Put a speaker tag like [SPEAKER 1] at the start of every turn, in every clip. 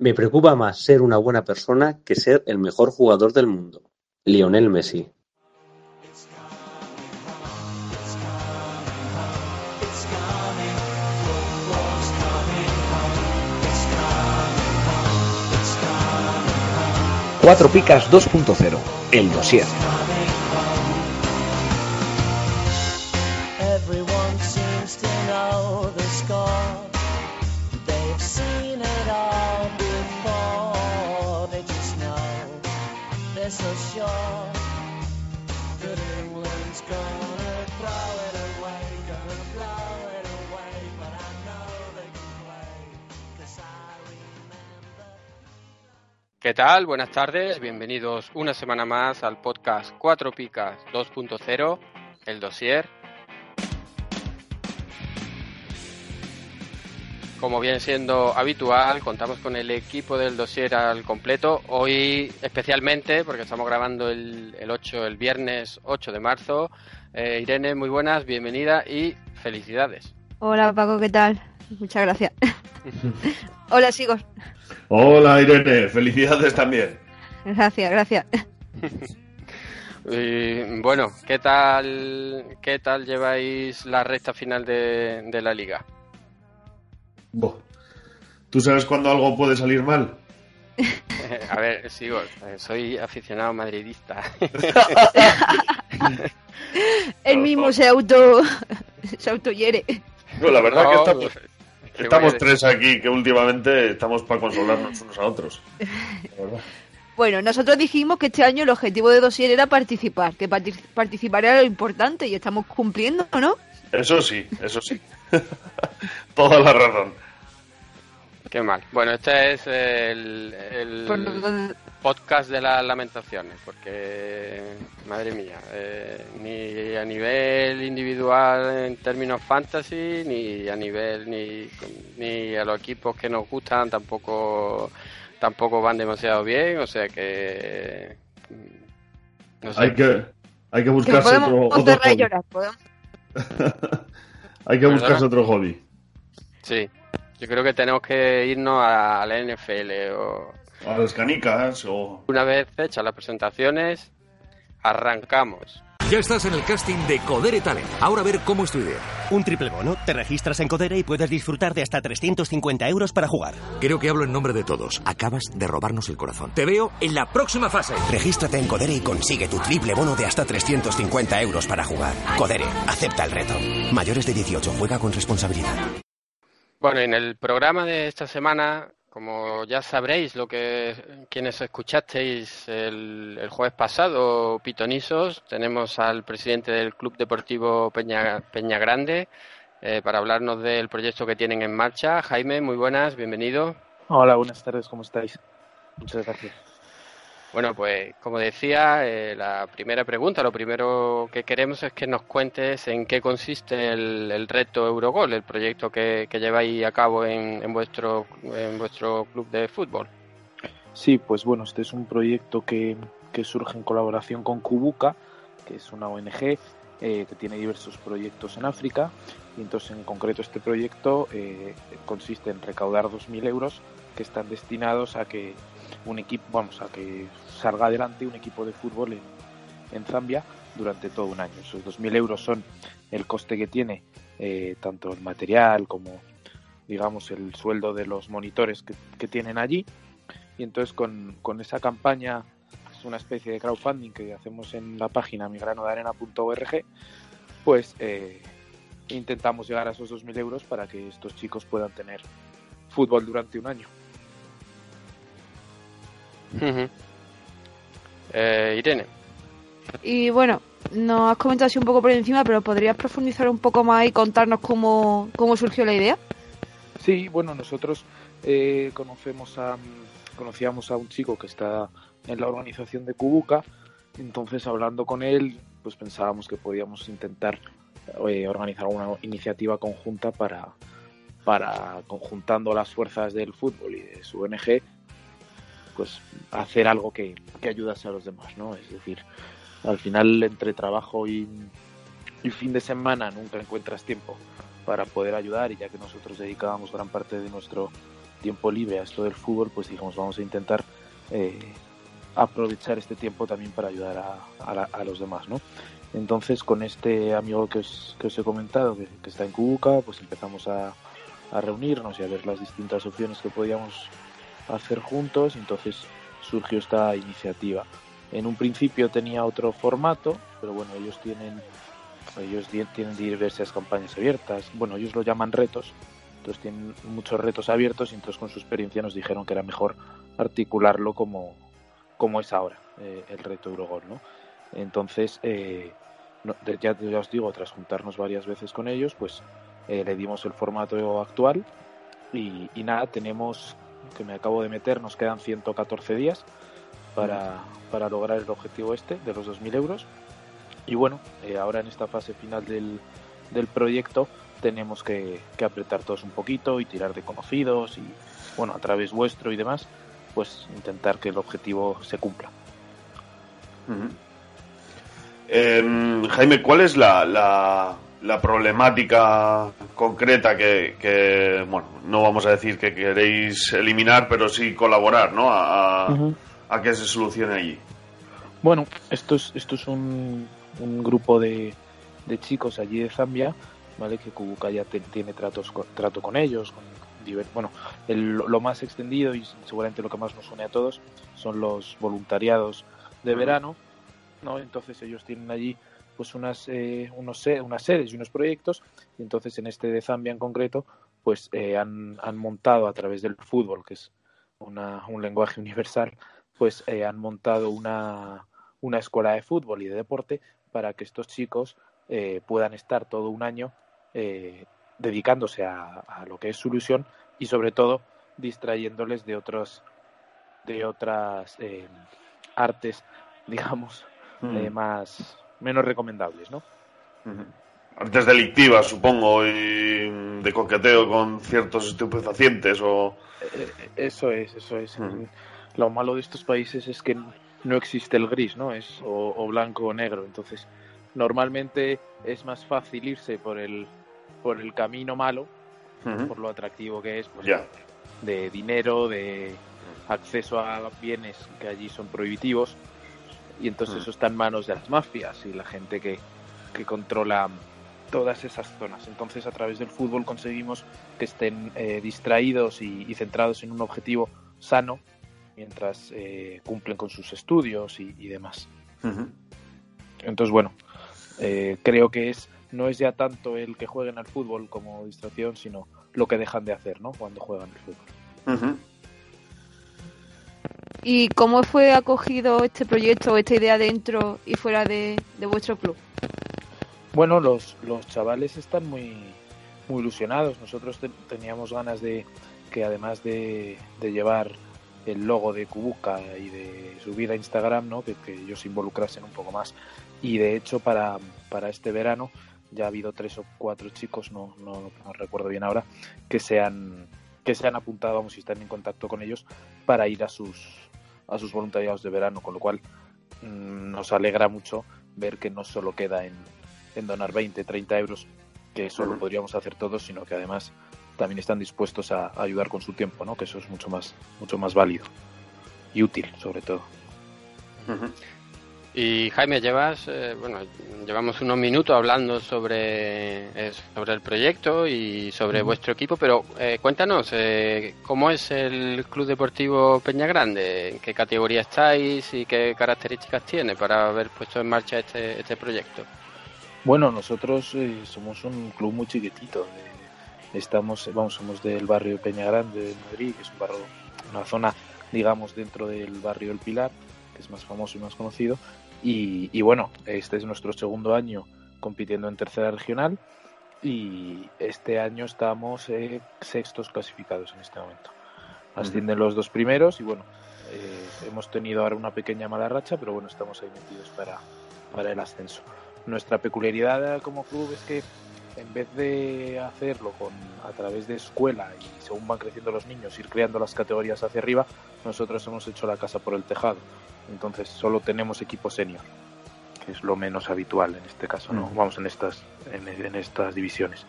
[SPEAKER 1] Me preocupa más ser una buena persona que ser el mejor jugador del mundo. Lionel Messi
[SPEAKER 2] Cuatro Picas 2.0, el dossier.
[SPEAKER 3] ¿Qué tal? Buenas tardes, bienvenidos una semana más al podcast Cuatro Picas 2.0, el dossier. Como viene siendo habitual, contamos con el equipo del dossier al completo. Hoy especialmente, porque estamos grabando el, el 8, el viernes 8 de marzo. Eh, Irene, muy buenas, bienvenida y felicidades.
[SPEAKER 4] Hola Paco, ¿qué tal? Muchas gracias. Hola chicos.
[SPEAKER 5] Hola Irene, felicidades también.
[SPEAKER 4] Gracias, gracias.
[SPEAKER 3] Y, bueno, ¿qué tal, ¿qué tal lleváis la recta final de, de la liga?
[SPEAKER 5] Bo. ¿Tú sabes cuándo algo puede salir mal?
[SPEAKER 3] A ver, sigo, soy aficionado madridista.
[SPEAKER 4] El mismo se auto se autohiere.
[SPEAKER 5] No, la verdad
[SPEAKER 3] No,
[SPEAKER 5] que
[SPEAKER 3] ¿qué
[SPEAKER 5] estamos tres aquí que últimamente estamos para consolarnos unos a otros.
[SPEAKER 4] Bueno, nosotros dijimos que este año el objetivo de Dosier era participar, que partic- participar era lo importante y estamos cumpliendo, ¿no?
[SPEAKER 5] Eso sí, eso sí. Toda la razón.
[SPEAKER 3] Qué mal. Bueno, este es el, el
[SPEAKER 4] Por lo-
[SPEAKER 3] podcast de las lamentaciones, porque, madre mía, eh, ni a nivel individual en términos fantasy, ni a nivel, ni, ni a los equipos que nos gustan tampoco tampoco van demasiado bien, o sea que... mm, No sé.
[SPEAKER 5] Hay que, hay que
[SPEAKER 4] que
[SPEAKER 5] buscarse
[SPEAKER 4] podemos
[SPEAKER 5] otro, otro hobby.
[SPEAKER 4] llorar.
[SPEAKER 5] Hay que buscarse
[SPEAKER 3] ¿Perdona?
[SPEAKER 5] otro hobby.
[SPEAKER 3] Sí, yo creo que tenemos que irnos a, la NFL o
[SPEAKER 5] A las canicas o...
[SPEAKER 3] una vez hechas las presentaciones, arrancamos.
[SPEAKER 6] Ya estás en el casting de Codere Talent. Ahora a ver cómo es tu idea.
[SPEAKER 7] Un triple bono, te registras en Codere y puedes disfrutar de hasta 350 euros para jugar.
[SPEAKER 6] Creo que hablo en nombre de todos. Acabas de robarnos el corazón. Te veo en la próxima fase.
[SPEAKER 7] Regístrate en Codere y consigue tu triple bono de hasta 350 euros para jugar. Codere, acepta el reto. Mayores de 18, juega con responsabilidad.
[SPEAKER 3] Bueno, en el programa de esta semana, como ya sabréis, lo que quienes escuchasteis el, el jueves pasado, Pitonisos, tenemos al presidente del Club Deportivo Peña, Grande eh, para hablarnos del proyecto que tienen en marcha. Jaime, muy buenas, bienvenido.
[SPEAKER 8] Hola, buenas tardes, ¿cómo estáis? Muchas gracias.
[SPEAKER 3] Bueno, pues como decía, eh, la primera pregunta, lo primero que queremos es que nos cuentes en qué consiste el, el reto Eurogol, el proyecto que, lleváis a cabo en, en vuestro en vuestro club de fútbol.
[SPEAKER 8] Sí, pues bueno, este es un proyecto que, que surge en colaboración con Kubuka, que es una ONG eh, que tiene diversos proyectos en África. Y entonces, en concreto, este proyecto eh, consiste en recaudar 2.000 euros que están destinados a que un equipo, vamos, a que salga adelante un equipo de fútbol en, Zambia durante todo un año. Esos 2.000 euros son el coste que tiene eh, tanto el material como, digamos, el sueldo de los monitores que, que tienen allí. Y entonces con, con esa campaña, es una especie de crowdfunding que hacemos en la página migranodearena.org, pues eh, intentamos llegar a esos 2.000 euros para que estos chicos puedan tener fútbol durante un año.
[SPEAKER 3] Ujú. Eh, Irene,
[SPEAKER 4] Y bueno, nos has comentado así un poco por encima, pero ¿podrías profundizar un poco más y contarnos cómo, cómo surgió la idea?
[SPEAKER 8] Sí, bueno, nosotros eh, conocemos a, conocíamos a un chico que está en la organización de Kubuka, entonces hablando con él, pues pensábamos que podíamos intentar eh, organizar una iniciativa conjunta para, para, conjuntando las fuerzas del fútbol y de su ONG, pues hacer algo que, que ayudase a los demás, ¿no? Es decir, al final entre trabajo y, y fin de semana nunca encuentras tiempo para poder ayudar y ya que nosotros dedicábamos gran parte de nuestro tiempo libre a esto del fútbol, pues dijimos, vamos a intentar eh, aprovechar este tiempo también para ayudar a, a, los demás, ¿no? Entonces, con este amigo que os, que os he comentado, que, está en Cubuca, pues empezamos a, a, reunirnos y a ver las distintas opciones que podíamos hacer juntos, entonces surgió esta iniciativa. En un principio tenía otro formato, pero bueno, ellos tienen ellos tienen diversas campañas abiertas, bueno, ellos lo llaman retos, entonces tienen muchos retos abiertos y entonces con su experiencia nos dijeron que era mejor articularlo como, como es ahora eh, el reto Eurogol, ¿no? Entonces, eh, ya, os digo, tras juntarnos varias veces con ellos, pues eh, le dimos el formato actual y, nada, tenemos, que me acabo de meter, nos quedan 114 días para, para lograr el objetivo este de los 2.000 euros. Y bueno, ahora en esta fase final del, del proyecto tenemos que, apretar todos un poquito y tirar de conocidos y bueno, a través vuestro y demás, pues intentar que el objetivo se cumpla.
[SPEAKER 5] Em, Jaime, ¿cuál es la, problemática concreta que, bueno, no vamos a decir que queréis eliminar, pero sí colaborar, ¿no? A, a que se solucione allí.
[SPEAKER 8] Bueno, esto es, esto es un, un grupo de, de chicos allí de Zambia, ¿vale? Que Kubuka ya tiene tratos trato con ellos, con bueno, lo más extendido y seguramente lo que más nos une a todos son los voluntariados de verano, ¿no? Entonces ellos tienen allí pues unas, eh, unos, unas sedes y unos proyectos y entonces en este de Zambia en concreto pues eh, han, han, montado a través del fútbol, que es una, un lenguaje universal, pues eh, han montado una, una escuela de fútbol y de deporte para que estos chicos puedan estar todo un año dedicándose a, lo que es su ilusión y sobre todo distrayéndoles de otros de otras eh, artes digamos eh, más menos recomendables no
[SPEAKER 5] artes delictivas supongo y de coqueteo con ciertos estupefacientes o
[SPEAKER 8] eh, eso es eso es. Lo malo de estos países es que no existe el gris no es o blanco o negro. Entonces normalmente es más fácil irse por el por el camino malo, por lo atractivo que es, pues, de dinero, de acceso a bienes que allí son prohibitivos, y entonces eso está en manos de las mafias y la gente que, que controla todas esas zonas. Entonces, a través del fútbol conseguimos que estén eh, distraídos y, centrados en un objetivo sano mientras eh, cumplen con sus estudios y, demás. Entonces, bueno, eh, creo que es no es ya tanto el que jueguen al fútbol como distracción, sino lo que dejan de hacer, ¿no? Cuando juegan al fútbol.
[SPEAKER 4] ¿Y cómo fue acogido este proyecto, esta idea dentro y fuera de, vuestro club?
[SPEAKER 8] Bueno, los, los chavales están muy, muy ilusionados. Nosotros teníamos ganas de que además de, de, llevar el logo de Kubuka y de subir a Instagram, ¿no? que, ellos se involucrasen un poco más. Y de hecho para, para este verano ya ha habido tres o cuatro chicos, no, no, recuerdo bien ahora, que se han que se han apuntado, vamos, y están en contacto con ellos para ir a sus a sus voluntariados de verano, con lo cual mm, nos alegra mucho ver que no solo queda en, en donar 20, 30 euros, que eso lo podríamos hacer todos, sino que además también están dispuestos a, ayudar con su tiempo, ¿no? Que eso es mucho más mucho más válido y útil, sobre todo.
[SPEAKER 3] Y Jaime, llevas, eh, bueno, llevamos unos minutos hablando sobre, eh, sobre el proyecto y sobre vuestro equipo, pero eh, cuéntanos, ¿cómo es el Club Deportivo Peña Grande? ¿En qué categoría estáis y qué características tiene para haber puesto en marcha este, este proyecto?
[SPEAKER 8] Bueno, nosotros somos un club muy chiquitito. estamos, vamos, somos del barrio Peña Grande de Madrid, que es un barrio, una zona, digamos, dentro del barrio El Pilar que es más famoso y más conocido, y, bueno, este es nuestro segundo año compitiendo en tercera regional y este año estamos eh, sextos clasificados en este momento. Ascienden los dos primeros y bueno, eh, hemos tenido ahora una pequeña mala racha, pero bueno, estamos ahí metidos para, para el ascenso. Nuestra peculiaridad como club es que en vez de hacerlo con, a través de escuela y según van creciendo los niños, ir creando las categorías hacia arriba, nosotros hemos hecho la casa por el tejado. Entonces solo tenemos equipo senior, que es lo menos habitual en este caso, ¿no? Vamos en estas, en, estas divisiones.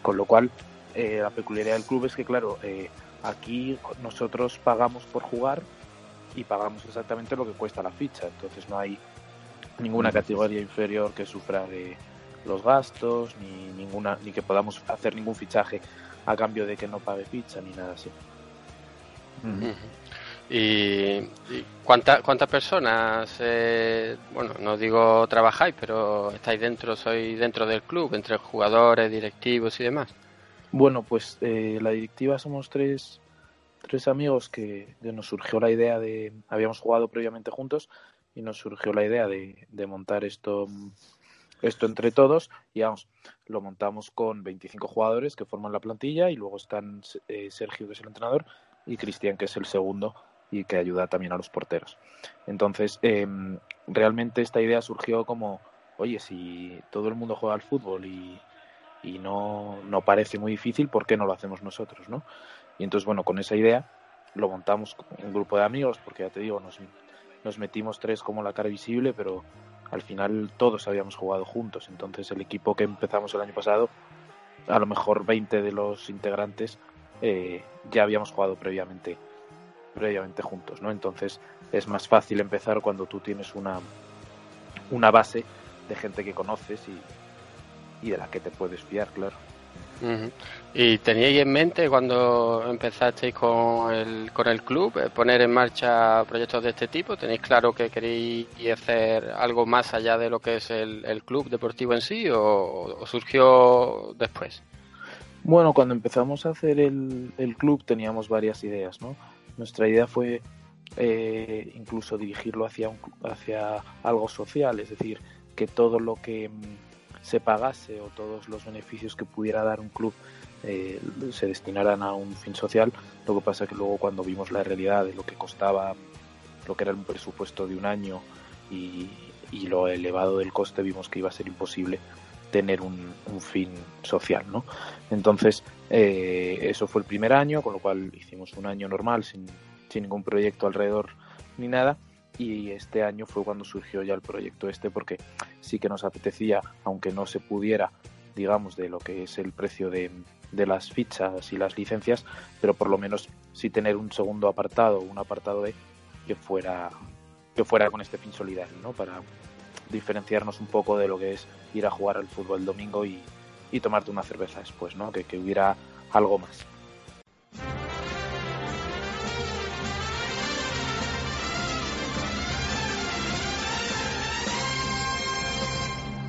[SPEAKER 8] Con lo cual, eh, la peculiaridad del club es que, claro, eh, Aquí nosotros pagamos por jugar y pagamos exactamente lo que cuesta la ficha, entonces no hay ninguna categoría inferior que sufra de los gastos ni ninguna ni que podamos hacer ningún fichaje a cambio de que no pague ficha ni nada así.
[SPEAKER 3] ¿Y, y cuánta- cuántas personas, eh, bueno, no digo trabajáis, pero estáis dentro, sois dentro del club, entre jugadores, directivos y demás?
[SPEAKER 8] Bueno, pues eh, la directiva somos tres, tres amigos que, que nos surgió la idea de, habíamos jugado previamente juntos y nos surgió la idea de, de montar esto, esto entre todos y vamos, lo montamos con 25 jugadores que forman la plantilla y luego están eh, Sergio que es el entrenador y Cristian que es el segundo y que ayuda también a los porteros. Entonces, eh, realmente esta idea surgió como, oye, si todo el mundo juega al fútbol y, y no, no parece muy difícil, ¿por qué no lo hacemos nosotros, no? Y entonces, bueno, con esa idea lo montamos un grupo de amigos, porque ya te digo, nos, nos metimos tres como la cara visible, pero al final todos habíamos jugado juntos. Entonces, el equipo que empezamos el año pasado, a lo mejor 20 de los integrantes eh, ya habíamos jugado previamente previamente juntos, ¿no? Entonces es más fácil empezar cuando tú tienes una, una base de gente que conoces y, y de la que te puedes fiar, claro.
[SPEAKER 3] ¿Y teníais en mente cuando empezasteis con el, con el club eh, poner en marcha proyectos de este tipo? ¿Tenéis claro que queréis hacer algo más allá de lo que es el, club deportivo en sí o, o surgió después?
[SPEAKER 8] Bueno, cuando empezamos a hacer el, el club teníamos varias ideas, ¿no? Nuestra idea fue eh, incluso dirigirlo hacia, un, hacia algo social, es decir, que todo lo que mm, se pagase o todos los beneficios que pudiera dar un club eh, se destinaran a un fin social. Lo que pasa que luego cuando vimos la realidad de lo que costaba, lo que era un presupuesto de un año y, y lo elevado del coste, vimos que iba a ser imposible tener un, un fin social, ¿no? Entonces, eh, eso fue el primer año, con lo cual hicimos un año normal, sin, sin ningún proyecto alrededor ni nada, y este año fue cuando surgió ya el proyecto este, porque sí que nos apetecía, aunque no se pudiera, digamos, de lo que es el precio de, de las fichas y las licencias, pero por lo menos sí tener un segundo apartado, un apartado E que fuera que fuera con este fin solidario, ¿no? Para diferenciarnos un poco de lo que es ir a jugar al fútbol el domingo y, y tomarte una cerveza después, ¿no? Que, que hubiera algo más.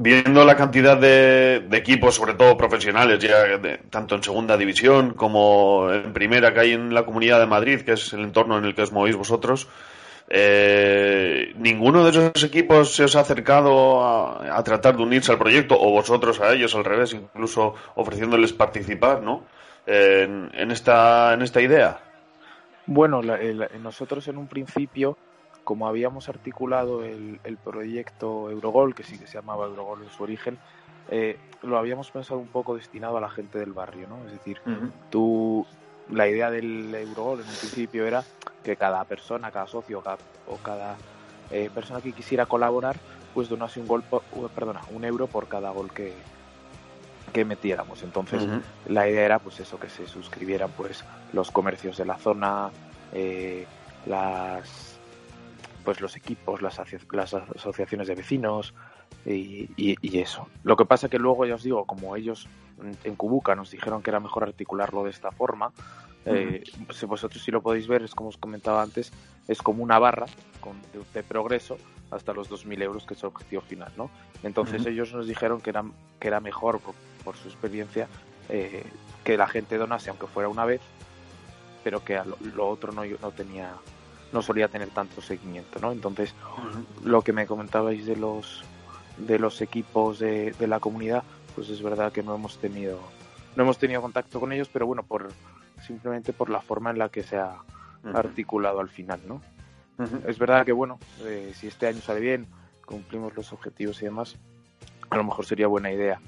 [SPEAKER 5] Viendo la cantidad de, de equipos, sobre todo profesionales, ya de- tanto en segunda división como en primera que hay en la Comunidad de Madrid, que es el entorno en el que os movéis vosotros, eh, ¿ninguno de esos equipos se os ha acercado a, a tratar de unirse al proyecto o vosotros a ellos al revés, incluso ofreciéndoles participar, ¿no? En, en esta en esta idea.
[SPEAKER 8] Bueno, la- el- nosotros en un principio, como habíamos articulado el, el proyecto Eurogol, que sí que se llamaba Eurogol en su origen, eh, lo habíamos pensado un poco destinado a la gente del barrio, ¿no? Es decir, tú, la idea del Eurogol en un principio era que cada persona, cada socio cada- o cada eh, persona que quisiera colaborar, pues donase un gol, por- perdona, un euro por cada gol que, que metiéramos. Entonces, la idea era pues eso, que se suscribieran pues los comercios de la zona, eh, las pues los equipos, las, aso- las asociaciones de vecinos y, y- y eso. Lo que pasa que luego ya os digo, como ellos en- Cubuca nos dijeron que era mejor articularlo de esta forma, Eh, si vosotros si lo podéis ver, es como os comentaba antes, es como una barra con, de, de progreso hasta los 2.000 euros, que es el objetivo final, ¿no? Entonces ellos nos dijeron que era, que era mejor, por, por su experiencia, eh, que la gente donase, aunque fuera una vez, pero que a lo, lo otro no, no tenía no solía tener tanto seguimiento, ¿no? Entonces, lo que me comentabais de los de los equipos de, de la comunidad, pues es verdad que no hemos tenido no hemos tenido contacto con ellos, pero bueno, por simplemente por la forma en la que se ha articulado al final, ¿no? Es verdad que bueno, eh, si este año sale bien, cumplimos los objetivos y demás, a lo mejor sería buena idea,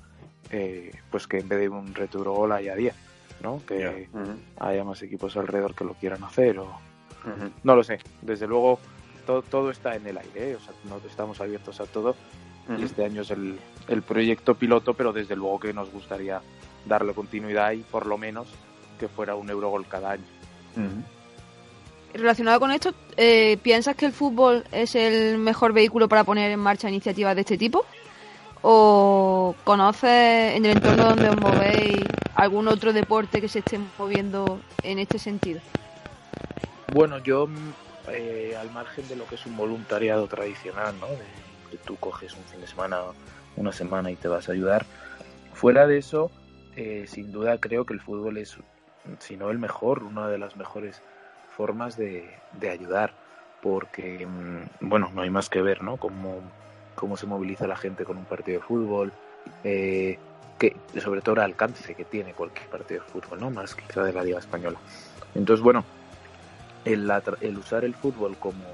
[SPEAKER 8] eh, pues que en vez de un reto Eurogol haya 10, ¿no? Que
[SPEAKER 5] Ujú.
[SPEAKER 8] haya más equipos alrededor que lo quieran hacer o No lo sé. Desde luego todo, todo está en el aire, ¿eh? o sea, no estamos abiertos a todo y este año es el, el proyecto piloto, pero desde luego que nos gustaría darle continuidad y por lo menos que fuera un Eurogol cada año.
[SPEAKER 4] Relacionado con esto, eh, ¿piensas que el fútbol es el mejor vehículo para poner en marcha iniciativas de este tipo? ¿O conoces en el entorno donde os movéis algún otro deporte que se esté moviendo en este sentido?
[SPEAKER 8] Bueno, yo mm, eh, al margen de lo que es un voluntariado tradicional, ¿no? De que tú coges un fin de semana, una semana y te vas a ayudar. Fuera de eso, eh, sin duda creo que el fútbol es, si no el mejor, una de las mejores formas de, de ayudar, porque, mm, bueno, no hay más que ver, ¿no? Cómo, cómo se moviliza la gente con un partido de fútbol, eh, que, sobre todo el alcance que tiene cualquier partido de fútbol, ¿no? Más quizá de la Liga Española. Entonces, bueno, el, el usar el fútbol como,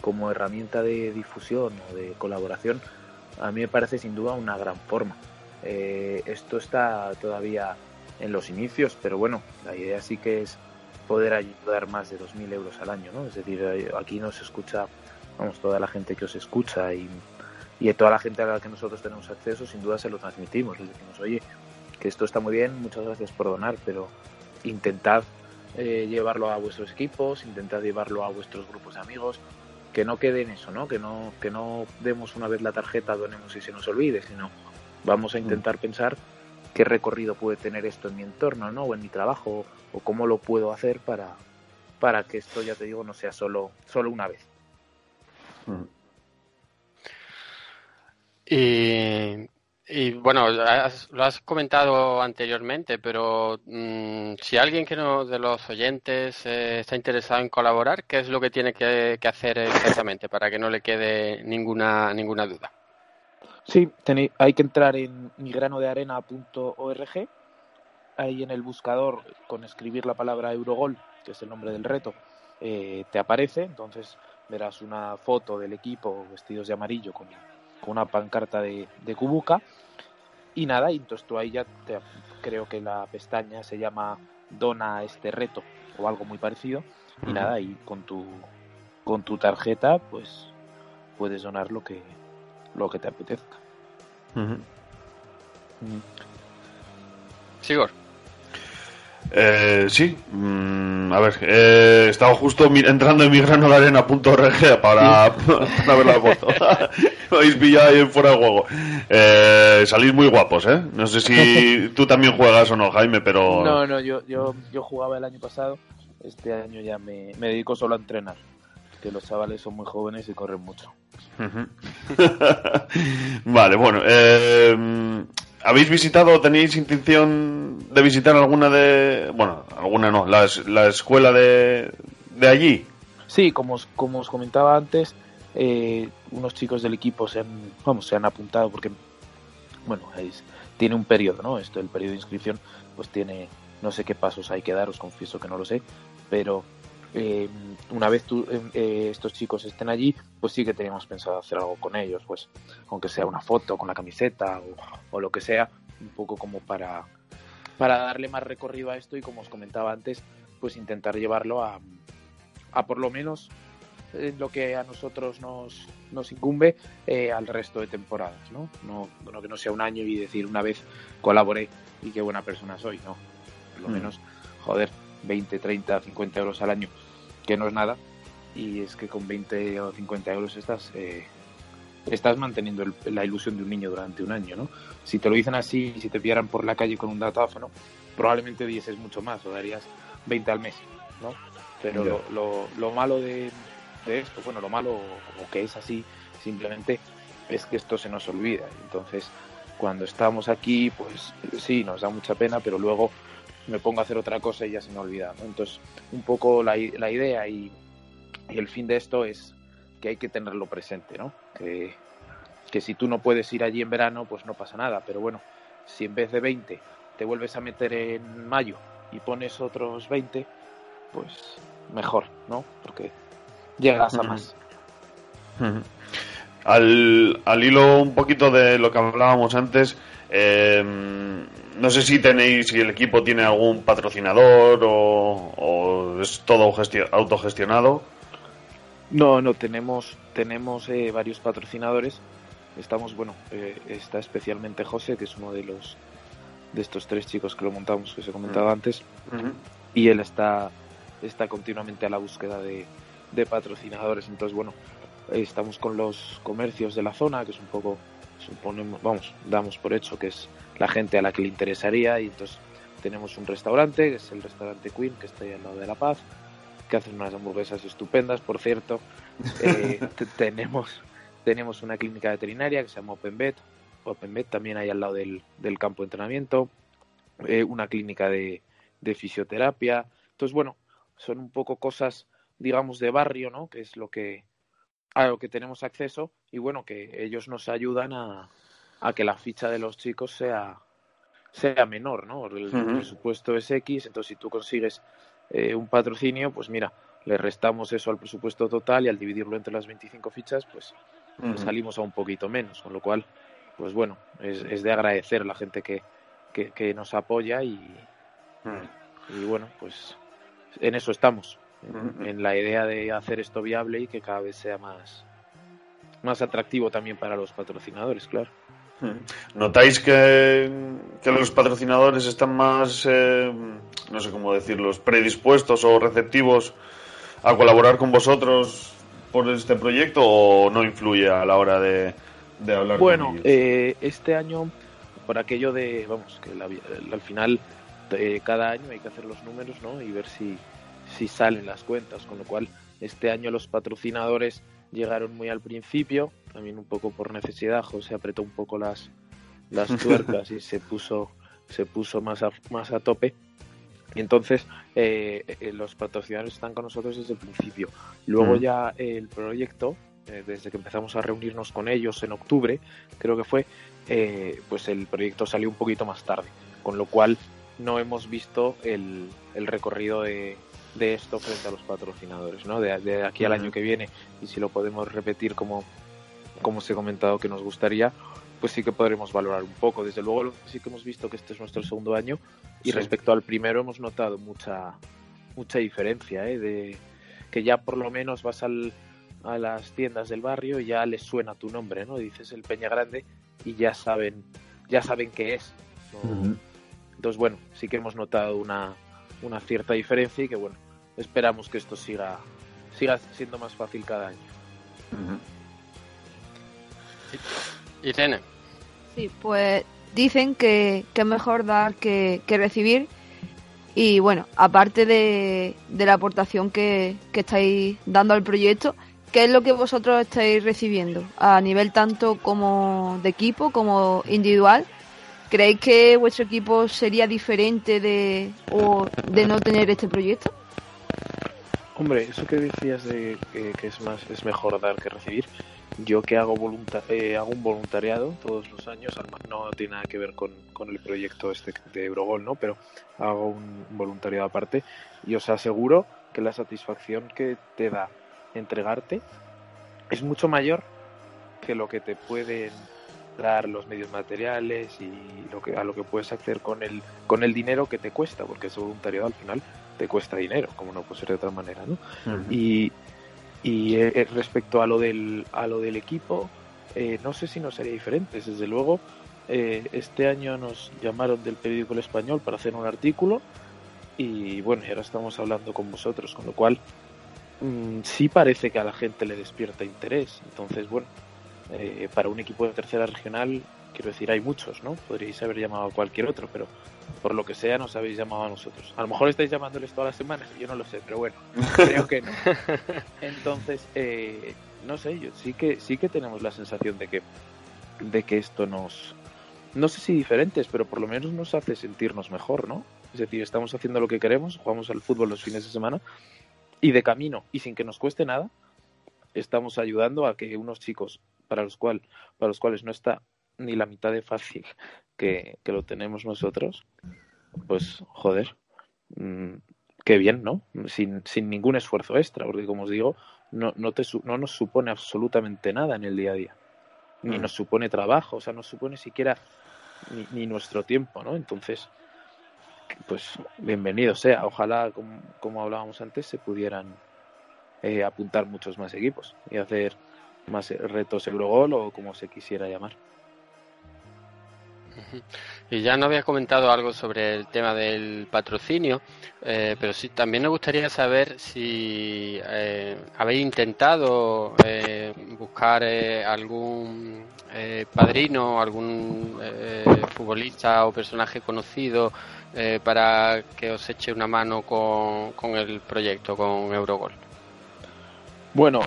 [SPEAKER 8] como herramienta de difusión o de colaboración, a mí me parece sin duda una gran forma. Eh, esto está todavía en los inicios, pero bueno, la idea sí que es poder ayudar más de 2.000 euros al año, ¿no? Es decir, eh, aquí nos escucha, vamos, toda la gente que os escucha y, y toda la gente a la que nosotros tenemos acceso, sin duda se lo transmitimos. Les decimos, oye, que esto está muy bien, muchas gracias por donar, pero intentad eh, llevarlo a vuestros equipos, intentad llevarlo a vuestros grupos de amigos, que no quede en eso, ¿no? Que no, que no demos una vez la tarjeta, donemos y se nos olvide, sino vamos a intentar pensar qué recorrido puede tener esto en mi entorno, ¿no? O en mi trabajo, o cómo lo puedo hacer para, para que esto, ya te digo, no sea solo, solo una vez.
[SPEAKER 3] Y, y, bueno, lo has comentado anteriormente, pero mm, si alguien que no, de los oyentes eh, está interesado en colaborar, ¿qué es lo que tiene que, hacer exactamente para que no le quede ninguna, ninguna duda?
[SPEAKER 8] Sí, hay que entrar en migranodearena.org. Ahí en el buscador, con escribir la palabra Eurogol, que es el nombre del reto, eh, te aparece. Entonces verás una foto del equipo vestidos de amarillo con, con una pancarta de, de Kubuka. Y nada, y entonces tú ahí ya te- creo que la pestaña se llama Dona este reto o algo muy parecido. Y nada, y con tu, con tu tarjeta, pues puedes donar lo que, lo que te apetezca.
[SPEAKER 3] Sigor.
[SPEAKER 5] Eh, sí, mm, a ver, eh, he estado justo mi- entrando en migranolarena.org para, para ver la foto. Me habéis pillado ahí en fuera de juego. Eh, salís muy guapos, ¿eh? No sé si tú también juegas o no, Jaime, pero...
[SPEAKER 8] No, no, yo, yo, yo jugaba el año pasado, este año ya me, me dedico solo a entrenar, que los chavales son muy jóvenes y corren mucho.
[SPEAKER 5] Vale, bueno. eh, ¿Habéis visitado o tenéis intención de visitar alguna de... Bueno, alguna no, la, la escuela de, de allí?
[SPEAKER 8] Sí, como os, como os comentaba antes, eh, unos chicos del equipo se han, vamos, se han apuntado porque, bueno, es- tiene un periodo, ¿no? Esto, el periodo de inscripción, pues tiene, no sé qué pasos hay que dar, os confieso que no lo sé, pero eh, una vez tú, eh, eh, estos chicos estén allí, pues sí que teníamos pensado hacer algo con ellos, pues aunque sea una foto con la camiseta o, o lo que sea, un poco como para, para darle más recorrido a esto y como os comentaba antes, pues intentar llevarlo a, a por lo menos en lo que a nosotros nos, nos incumbe eh, al resto de temporadas, ¿no? ¿no? no que no sea un año y decir una vez colaboré y qué buena persona soy, no. Por lo
[SPEAKER 5] Mm.
[SPEAKER 8] menos, joder, 20, 30, 50 euros al año, que no es nada, y es que con 20 o 50 euros estás, eh, estás manteniendo el- la ilusión de un niño durante un año, ¿no? Si te lo dicen así, si te pillaran por la calle con un datáfono, probablemente dieses mucho más o darías 20 al mes, ¿no? Pero lo, lo malo de, de esto, bueno, lo malo, o que es así, simplemente es que esto se nos olvida. Entonces, cuando estamos aquí, pues sí, nos da mucha pena, pero luego me pongo a hacer otra cosa y ya se me olvida. ¿no? Entonces, un poco la, la idea y, y el fin de esto es que hay que tenerlo presente, ¿no? Que, que si tú no puedes ir allí en verano, pues no pasa nada. Pero bueno, si en vez de 20 te vuelves a meter en mayo y pones otros 20, pues mejor, ¿no? Porque llegas a más.
[SPEAKER 5] Al, al hilo un poquito de lo que hablábamos antes, eh, no sé si tenéis, si el equipo tiene algún patrocinador o, o es todo gestio- autogestionado.
[SPEAKER 8] No, no, tenemos, tenemos eh, varios patrocinadores. Estamos, bueno, eh, está especialmente José, que es uno de los de estos tres chicos que lo montamos, que os he comentado
[SPEAKER 5] Mm.
[SPEAKER 8] antes, y él está, está continuamente a la búsqueda de, de patrocinadores. Entonces, bueno, eh, estamos con los comercios de la zona, que es un poco, suponemos, vamos, damos por hecho que es la gente a la que le interesaría, y entonces tenemos un restaurante, que es el restaurante Queen, que está ahí al lado de La Paz, que hacen unas hamburguesas estupendas, por cierto. Eh, te- tenemos, tenemos una clínica veterinaria que se llama OpenVet, OpenVet también ahí al lado del, del campo de entrenamiento, eh, una clínica de, de fisioterapia. Entonces, bueno, son un poco cosas, digamos, de barrio, ¿no? Que es lo que a lo que tenemos acceso y bueno, que ellos nos ayudan a, a que la ficha de los chicos sea sea menor, ¿no? El presupuesto es X, entonces si tú consigues eh, un patrocinio, pues mira, le restamos eso al presupuesto total y al dividirlo entre las 25 fichas, pues, pues salimos a un poquito menos, con lo cual, pues bueno, es, es de agradecer a la gente que, que, que nos apoya y, y bueno, pues en eso estamos, en, en la idea de hacer esto viable y que cada vez sea más, más atractivo también para los patrocinadores, claro.
[SPEAKER 5] ¿Notáis que, que los patrocinadores están más, eh, no sé cómo decirlos, predispuestos o receptivos a colaborar con vosotros por este proyecto o no influye a la hora de, de hablar
[SPEAKER 8] Bueno,
[SPEAKER 5] con ellos?
[SPEAKER 8] eh, este año, por aquello de, vamos, que la- al final eh, cada año hay que hacer los números, ¿no? Y ver si, si salen las cuentas, con lo cual este año los patrocinadores llegaron muy al principio, también un poco por necesidad, José apretó un poco las, las tuercas y se puso, se puso más a, más a tope. Y entonces eh, eh, los patrocinadores están con nosotros desde el principio. Luego
[SPEAKER 5] Mm.
[SPEAKER 8] ya el proyecto, eh, desde que empezamos a reunirnos con ellos en octubre, creo que fue, eh, pues el proyecto salió un poquito más tarde, con lo cual no hemos visto el, el recorrido de, de esto frente a los patrocinadores, ¿no? De, de aquí al año que viene y si lo podemos repetir como, como os he comentado que nos gustaría, pues sí que podremos valorar un poco. Desde luego sí que hemos visto que este es nuestro segundo año y
[SPEAKER 5] Sí.
[SPEAKER 8] respecto al primero hemos notado mucha mucha diferencia, ¿eh? De que ya por lo menos vas al, a las tiendas del barrio y ya les suena tu nombre, ¿no? Dices el Peña Grande y ya saben ya saben qué es. ¿no? Entonces, bueno, sí que hemos notado una, una cierta diferencia y que, bueno, esperamos que esto siga, siga siendo más fácil cada año.
[SPEAKER 3] Irene.
[SPEAKER 4] Sí, pues dicen que, que es mejor dar que, que recibir. Y bueno, aparte de, de la aportación que, que estáis dando al proyecto, ¿qué es lo que vosotros estáis recibiendo? A nivel tanto como de equipo como individual. ¿Creéis que vuestro equipo sería diferente de, o de no tener este proyecto?
[SPEAKER 8] Hombre, eso que decías de que, es más es mejor dar que recibir. Yo que hago eh, hago un voluntariado todos los años, no tiene nada que ver con, el proyecto este de Eurogol, ¿no? Pero hago un voluntariado aparte y os aseguro que la satisfacción que te da entregarte es mucho mayor que lo que te pueden dar los medios materiales y lo que a lo que puedes acceder con el con el dinero que te cuesta, porque ese voluntariado al final te cuesta dinero, como no puede ser de otra manera, ¿no? Y, y eh, respecto a lo del, a lo del equipo, eh, no sé si nos sería diferente. Desde luego, eh, este año nos llamaron del periódico El Español para hacer un artículo y bueno, y ahora estamos hablando con vosotros, con lo cual mm, sí parece que a la gente le despierta interés. Entonces, bueno, eh, para un equipo de tercera regional quiero decir, hay muchos, ¿no? Podríais haber llamado a cualquier otro, pero por lo que sea nos habéis llamado a nosotros. A lo mejor estáis llamándoles todas las semanas, yo no lo sé, pero bueno, creo que no. Entonces, eh, no sé, yo sí que sí que tenemos la sensación de que de que esto nos no sé si diferentes, pero por lo menos nos hace sentirnos mejor, ¿no? Es decir, estamos haciendo lo que queremos, jugamos al fútbol los fines de semana y de camino y sin que nos cueste nada, estamos ayudando a que unos chicos para los cual para los cuales no está ni la mitad de fácil que, que lo tenemos nosotros, pues joder, mmm, qué bien, ¿no? Sin, sin ningún esfuerzo extra, porque como os digo, no, no, te, no nos supone absolutamente nada en el día a día, ni nos supone trabajo, o sea, no supone siquiera ni, ni nuestro tiempo, ¿no? Entonces, pues bienvenido sea. Ojalá, como, como hablábamos antes, se pudieran eh, apuntar muchos más equipos y hacer más retos Eurogol o como se quisiera llamar.
[SPEAKER 3] Y ya no había comentado algo sobre el tema del patrocinio, eh, pero sí también me gustaría saber si eh, habéis intentado eh, buscar eh, algún eh, padrino, algún futbolista o personaje conocido para que os eche una mano con, con el proyecto, con Eurogol.
[SPEAKER 8] Bueno,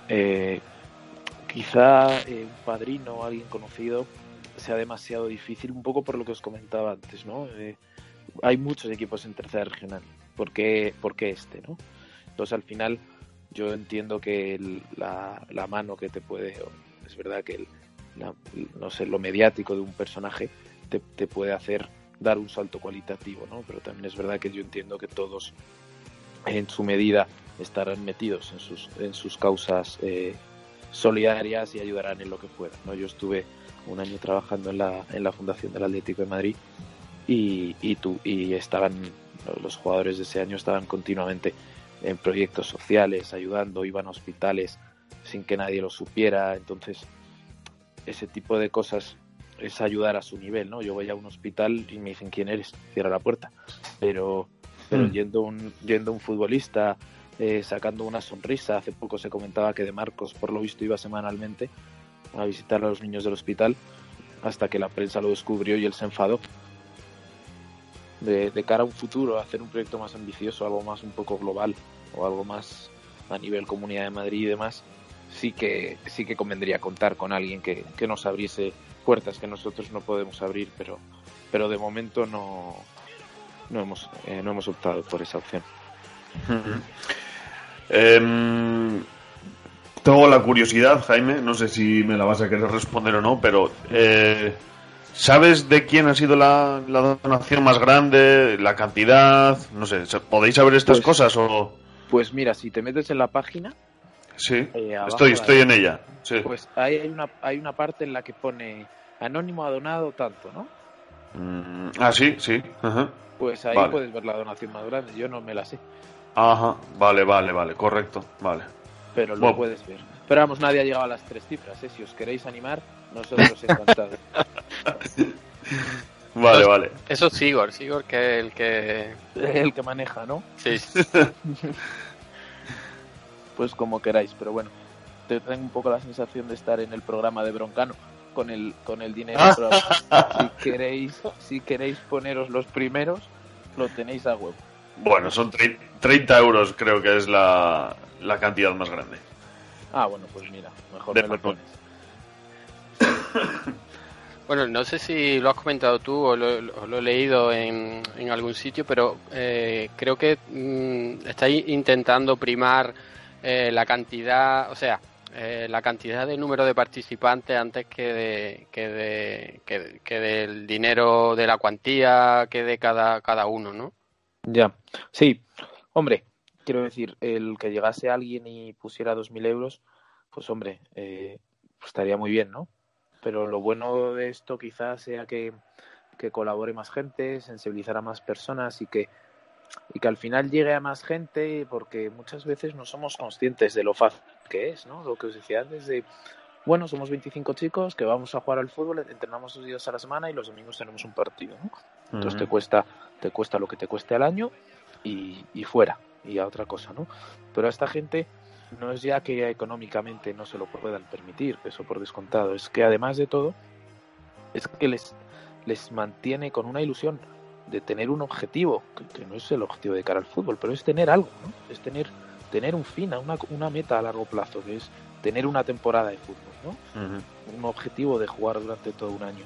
[SPEAKER 8] quizá un padrino alguien conocido sea demasiado difícil, un poco por lo que os comentaba antes, ¿no? Eh, hay muchos equipos en tercera regional, ¿por qué, por qué este, no? Entonces al final yo entiendo que el, la, la, mano que te puede, es verdad que el, la, no sé, lo mediático de un personaje te, te, puede hacer dar un salto cualitativo, ¿no? Pero también es verdad que yo entiendo que todos en su medida estarán metidos en sus, en sus causas eh, solidarias y ayudarán en lo que puedan, ¿no? Yo estuve un año trabajando en la, en la Fundación del Atlético de Madrid y, y, tu, y estaban los jugadores de ese año estaban continuamente en proyectos sociales, ayudando, iban a hospitales sin que nadie lo supiera, entonces ese tipo de cosas es ayudar a su nivel, ¿no? Yo voy a un hospital y me dicen quién eres, cierra la puerta, pero, pero mm. yendo un yendo un futbolista eh, sacando una sonrisa, hace poco se comentaba que de Marcos por lo visto iba semanalmente a visitar a los niños del hospital hasta que la prensa lo descubrió y él se enfadó. De, cara a un futuro, a hacer un proyecto más ambicioso, algo más un poco global o algo más a nivel Comunidad de Madrid y demás, sí que, sí que convendría contar con alguien que, que nos abriese puertas que nosotros no podemos abrir, pero, pero de momento no, no, hemos, eh, no hemos optado por esa opción.
[SPEAKER 5] Tengo la curiosidad, Jaime, no sé si me la vas a querer responder o no, pero eh, ¿sabes de quién ha sido la, la, donación más grande, la cantidad? No sé, ¿podéis saber estas
[SPEAKER 8] pues,
[SPEAKER 5] cosas o...?
[SPEAKER 8] Pues mira, si te metes en la página...
[SPEAKER 5] Sí, eh, estoy, estoy en ella. Sí.
[SPEAKER 8] Pues hay, hay, una, hay una parte en la que pone anónimo ha donado tanto, ¿no?
[SPEAKER 5] Mm, ah, sí, sí. -huh.
[SPEAKER 8] Pues ahí vale. puedes ver la donación más grande, yo no me la sé.
[SPEAKER 5] Ajá, vale, vale, vale, correcto, vale
[SPEAKER 8] pero lo bueno. puedes ver. Pero vamos, nadie ha llegado a las tres cifras, ¿eh? Si os queréis animar, nosotros encantados.
[SPEAKER 5] vale, vale.
[SPEAKER 3] Eso es Sigor, Sigor que el que...
[SPEAKER 8] El que maneja, ¿no?
[SPEAKER 3] Sí.
[SPEAKER 8] pues como queráis, pero bueno, te tengo un poco la sensación de estar en el programa de Broncano con el con el dinero. pero si queréis, si queréis poneros los primeros, lo tenéis a huevo.
[SPEAKER 5] Bueno, son 30 euros creo que es la, la cantidad más grande.
[SPEAKER 8] Ah, bueno, pues mira, mejor de me lo pones.
[SPEAKER 3] Bueno, no sé si lo has comentado tú o lo, o lo he leído en, en, algún sitio, pero eh, creo que mmm, estáis intentando primar eh, la cantidad, o sea, eh, la cantidad de número de participantes antes que de, que de que, que del dinero de la cuantía que de cada cada uno, ¿no?
[SPEAKER 8] Ya, sí, hombre, quiero decir, el que llegase alguien y pusiera 2.000 euros, pues hombre, eh, pues estaría muy bien, ¿no? Pero lo bueno de esto quizás sea que, que, colabore más gente, sensibilizar a más personas y que, y que al final llegue a más gente porque muchas veces no somos conscientes de lo fácil que es, ¿no? Lo que os decía antes de, bueno, somos 25 chicos que vamos a jugar al fútbol, entrenamos dos días a la semana y los domingos tenemos un partido, ¿no? Entonces uh -huh. te cuesta te cuesta lo que te cueste al año y, y fuera y a otra cosa, ¿no? Pero a esta gente no es ya que económicamente no se lo puedan permitir, eso por descontado, es que además de todo es que les, les mantiene con una ilusión de tener un objetivo, que, no es el objetivo de cara al fútbol, pero es tener algo, ¿no? es tener, tener un fin, una, una meta a largo plazo, que es tener una temporada de fútbol, ¿no? un objetivo de jugar durante todo un año.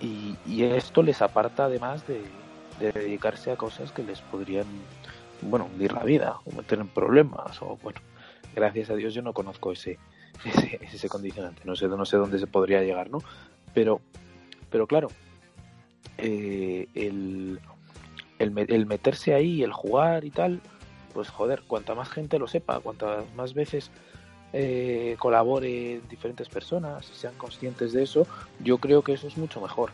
[SPEAKER 8] Y, y esto les aparta además de, de dedicarse a cosas que les podrían, bueno, hundir la vida o meter en problemas o bueno, gracias a Dios yo no conozco ese, ese, ese condicionante, no sé, no sé dónde se podría llegar, ¿no? Pero, pero claro, eh, el, el, meterse ahí, el jugar y tal, pues joder, cuanta más gente lo sepa, cuantas más veces eh, colabore diferentes personas y sean conscientes de eso, yo creo que eso es mucho mejor.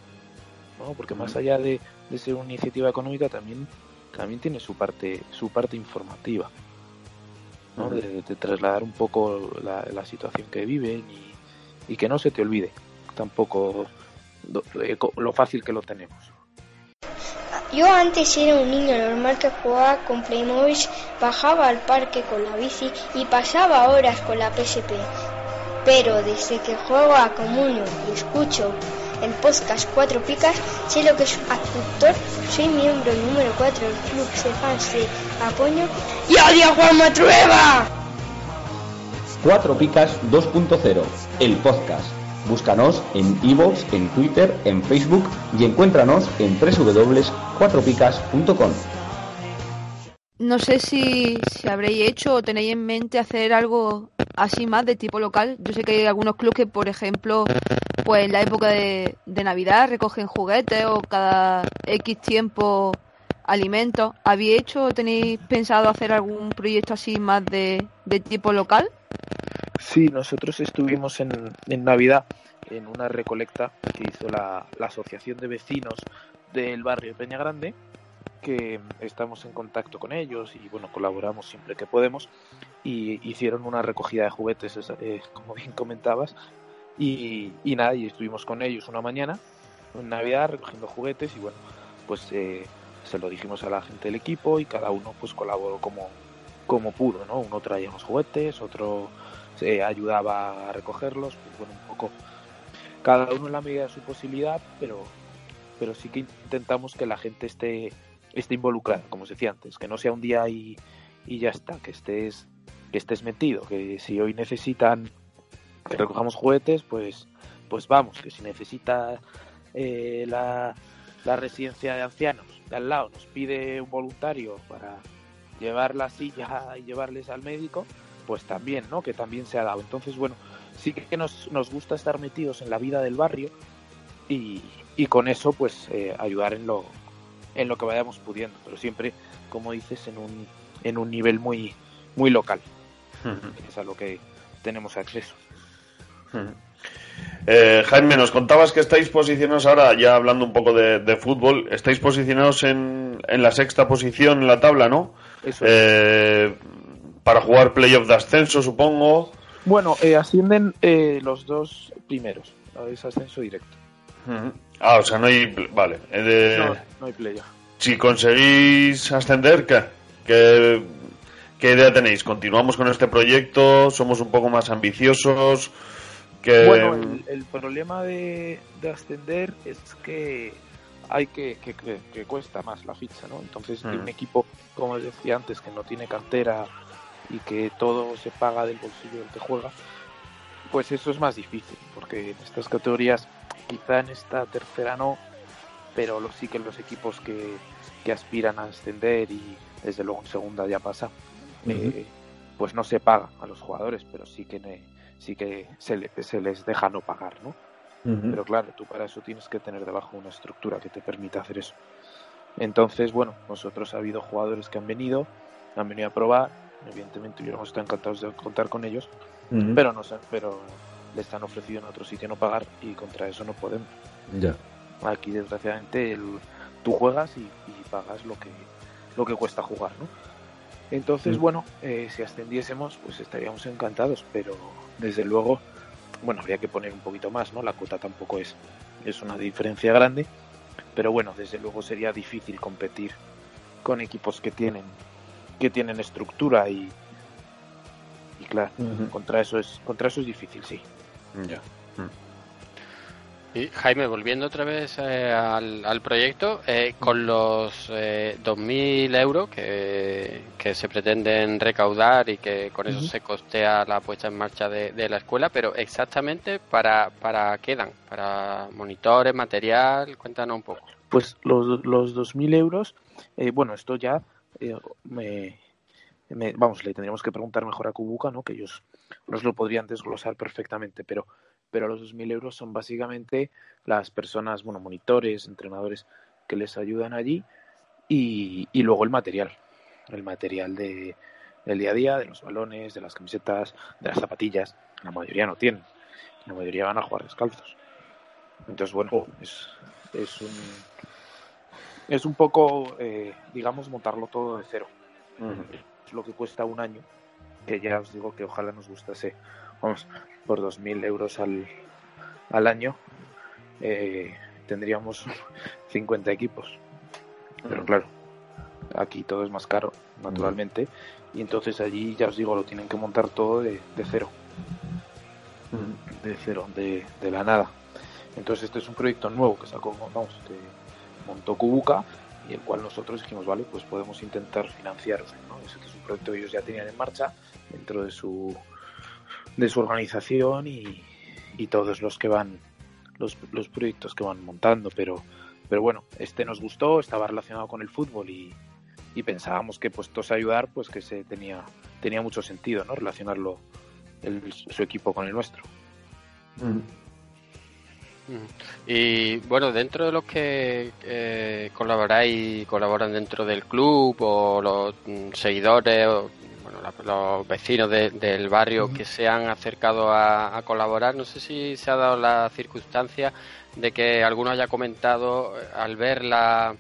[SPEAKER 8] ¿no? Porque más allá de, de ser una iniciativa económica también, también tiene su parte, su parte informativa. ¿no? de, trasladar un poco la, la situación que viven y, y, que no se te olvide tampoco lo, eh, lo fácil que lo tenemos.
[SPEAKER 9] Yo antes era un niño normal que jugaba con Playmobil, bajaba al parque con la bici y pasaba horas con la PSP. Pero desde que juego a Comunio y escucho el podcast Cuatro Picas, sé lo que es actor, soy miembro número 4 del club de fans de Apoño y odio a Juan Matrueva.
[SPEAKER 2] Cuatro Picas 2.0, el podcast. Búscanos en iVoox, en Twitter, en Facebook y encuéntranos en www.cuatropicas.com.
[SPEAKER 4] No sé si, si habréis hecho o tenéis en mente hacer algo así más de tipo local. Yo sé que hay algunos clubes que, por ejemplo, pues en la época de, de Navidad recogen juguetes o cada X tiempo alimentos. ¿Habéis hecho o tenéis pensado hacer algún proyecto así más de, de tipo local?
[SPEAKER 8] Sí, nosotros estuvimos en, en Navidad en una recolecta que hizo la, la Asociación de Vecinos del barrio Peña Grande que estamos en contacto con ellos y bueno colaboramos siempre que podemos. Y hicieron una recogida de juguetes eh, como bien comentabas. Y, y, nada y estuvimos con ellos una mañana en Navidad recogiendo juguetes y bueno pues eh, se lo dijimos a la gente del equipo y cada uno pues colaboró como como pudo no uno traía los juguetes otro se ayudaba a recogerlos pues bueno un poco cada uno en la medida de su posibilidad pero pero sí que intentamos que la gente esté esté involucrada, como se decía antes, que no sea un día y, y ya está, que estés, que estés metido, que si hoy necesitan que recojamos juguetes, pues, pues vamos, que si necesita eh, la, la residencia de ancianos de al lado nos pide un voluntario para llevar la silla y llevarles al médico, pues también, ¿no? Que también se ha dado. Entonces, bueno, sí que nos, nos gusta estar metidos en la vida del barrio y, y con eso, pues, eh, ayudar en lo, en lo que vayamos pudiendo, pero siempre, como dices, en un, en un nivel muy, muy local. es a lo que tenemos acceso.
[SPEAKER 5] Eh, Jaime, nos contabas que estáis posicionados ahora, ya hablando un poco de, de fútbol, estáis posicionados en, en, la sexta posición en la tabla, ¿no?
[SPEAKER 8] Eso
[SPEAKER 5] eh, para jugar playoff de ascenso, supongo.
[SPEAKER 8] Bueno, eh, ascienden eh, los dos primeros, es ascenso directo.
[SPEAKER 5] Ah, o sea, no hay. Vale. eh, de-
[SPEAKER 8] No, no hay playoff.
[SPEAKER 5] Si conseguís ascender, ¿qué? ¿qué? qué idea tenéis? ¿Continuamos con este proyecto? ¿Somos un poco más ambiciosos? que
[SPEAKER 8] Bueno, el, el problema de, de ascender es que hay que, que, que- que cuesta más la ficha, ¿no? Entonces,
[SPEAKER 5] Mm.
[SPEAKER 8] un equipo, como os decía antes, que no tiene cartera y que todo se paga del bolsillo del que juega, pues eso es más difícil, porque en estas categorías, quizá en esta tercera no, pero lo, sí que los equipos que, que aspiran a ascender y desde luego en segunda ya pasa, eh, pues no se paga a los jugadores, pero sí que, ne- sí que se, le- se les deja no pagar, ¿no? Pero claro, tú para eso tienes que tener debajo una estructura que te permita hacer eso. Entonces, bueno, nosotros ha habido jugadores que han venido, han venido a probar, evidentemente hubiéramos estado encantados de contar con ellos, pero no sé, pero les han ofrecido en otro sitio no pagar y contra eso no podemos.
[SPEAKER 1] Ya.
[SPEAKER 8] Aquí desgraciadamente el- tú juegas y, y pagas lo que lo que cuesta jugar, ¿no? Entonces,
[SPEAKER 1] Mm.
[SPEAKER 8] bueno, eh, si ascendiésemos, pues estaríamos encantados, pero desde luego, bueno, habría que poner un poquito más, ¿no? La cuota tampoco es, es una diferencia grande, pero bueno, desde luego sería difícil competir con equipos que tienen que tienen estructura y y claro, contra eso es contra eso es difícil, sí.
[SPEAKER 5] Ya.
[SPEAKER 3] Y Jaime, volviendo otra vez eh, al, al, proyecto, eh, con los eh, 2.000 euros que, que, se pretenden recaudar y que con eso uh -huh. se costea la puesta en marcha de, de, la escuela, pero exactamente para, para qué dan, para monitores, material, cuéntanos un poco.
[SPEAKER 8] Pues los, los 2.000 euros, eh, bueno, esto ya eh, me, me, vamos, le tendríamos que preguntar mejor a Kubuka, ¿no? Que ellos nos lo podrían desglosar perfectamente, pero pero los 2.000 euros son básicamente las personas, bueno, monitores, entrenadores que les ayudan allí y, y luego el material, el material de, del día a día, de los balones, de las camisetas, de las zapatillas. La mayoría no tienen, la mayoría van a jugar descalzos. Entonces, bueno, es, es un es un poco, eh, digamos, montarlo todo de cero. Uh -huh. Lo que cuesta un año, que ya os digo que ojalá nos gustase. Vamos, por 2.000 euros al, al año eh, tendríamos 50 equipos. Pero claro, aquí todo es más caro, naturalmente. Y entonces allí, ya os digo, lo tienen que montar todo de, de cero. De cero, de, de, la nada. Entonces este es un proyecto nuevo que sacó, vamos, que montó Kubuka y el cual nosotros dijimos, vale, pues podemos intentar financiaros. ¿no? Este es un proyecto que ellos ya tenían en marcha dentro de su de su organización y, y todos los que van los, los, proyectos que van montando pero pero bueno este nos gustó estaba relacionado con el fútbol y, y pensábamos que puestos a ayudar pues que se tenía tenía mucho sentido no relacionarlo el, su equipo con el nuestro
[SPEAKER 3] mm. Y bueno, dentro de los que eh, colaboráis, colaboran dentro del club o los mm, seguidores o bueno, los vecinos de, del barrio uh -huh. que se han acercado a, a, colaborar. No sé si se ha dado la circunstancia de que alguno haya comentado eh, al ver la,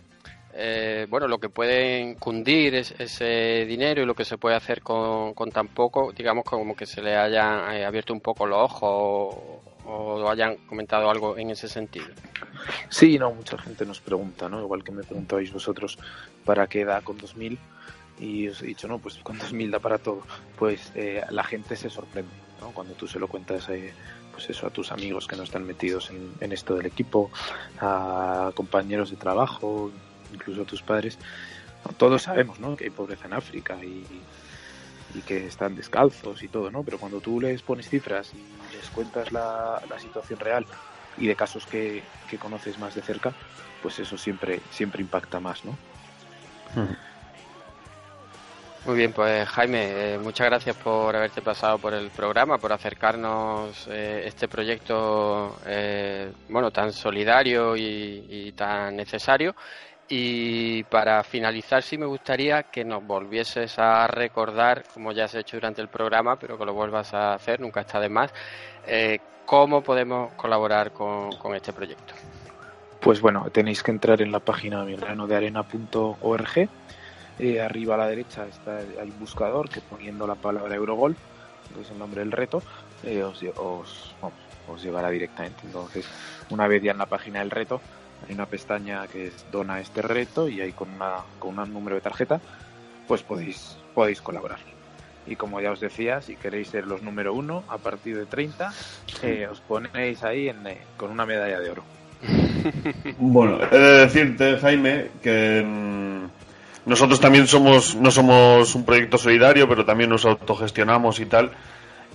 [SPEAKER 3] eh, bueno, lo que puede cundir es, ese dinero y lo que se puede hacer con, con tan poco, digamos como que se le hayan eh, abierto un poco los ojos o, o, hayan comentado algo en ese sentido.
[SPEAKER 8] Sí, no, mucha gente nos pregunta, ¿no? Igual que me preguntabais vosotros, ¿para qué da con 2000? y os he dicho, no, pues con 2.000 da para todo. Pues eh, la gente se sorprende, ¿no? Cuando tú se lo cuentas eh, pues eso, a tus amigos que no están metidos en, esto del equipo, a compañeros de trabajo, incluso a tus padres. Todos sabemos, ¿no? Que hay pobreza en África y, y que están descalzos y todo, ¿no? Pero cuando tú les pones cifras y les cuentas la, la situación real y de casos que, que, conoces más de cerca, pues eso siempre, siempre impacta más, ¿no?
[SPEAKER 3] Uh muy bien, pues Jaime, eh, muchas gracias por haberte pasado por el programa, por acercarnos eh, este proyecto, eh, bueno, tan solidario y, y, tan necesario. Y para finalizar, sí me gustaría que nos volvieses a recordar, como ya has hecho durante el programa, pero que lo vuelvas a hacer, nunca está de más, eh, cómo podemos colaborar con, este proyecto.
[SPEAKER 8] Pues bueno, tenéis que entrar en la página milanodearena.org eh, arriba a la derecha está hay un buscador que poniendo la palabra Eurogol, que es el nombre del reto, eh, os, os, os, llevará directamente. Entonces, una vez ya en la página del reto, hay una pestaña que dona este reto y ahí con, una, con un número de tarjeta, pues podéis, podéis colaborar. Y como ya os decía, si queréis ser los número uno, a partir de 30, eh, os ponéis ahí en, eh, con una medalla de oro.
[SPEAKER 5] Bueno, he de decirte, Jaime, que mmm, nosotros también somos, no somos un proyecto solidario, pero también nos autogestionamos y tal.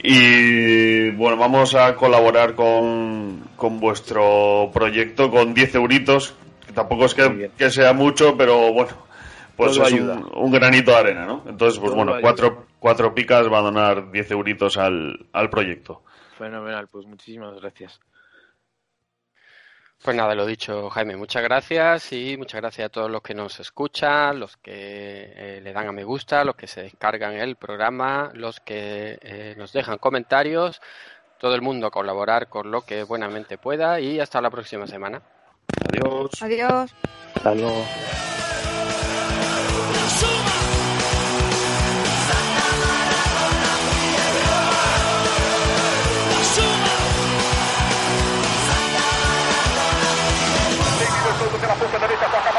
[SPEAKER 5] Y bueno, vamos a colaborar con, con vuestro proyecto con 10 euritos, que tampoco es que, que sea mucho, pero bueno, pues Todo es un, un, granito de arena, ¿no? Entonces, pues Todo bueno, cuatro, cuatro picas va a donar 10 euritos al, al proyecto.
[SPEAKER 8] Fenomenal, pues muchísimas gracias.
[SPEAKER 3] Pues nada, lo dicho, Jaime, muchas gracias y muchas gracias a todos los que nos escuchan, los que eh, le dan a me gusta, los que se descargan el programa, los que eh, nos dejan comentarios, todo el mundo a colaborar con lo que buenamente pueda y hasta la próxima semana.
[SPEAKER 8] Adiós.
[SPEAKER 4] Adiós.
[SPEAKER 8] Hasta luego. futbolista Juan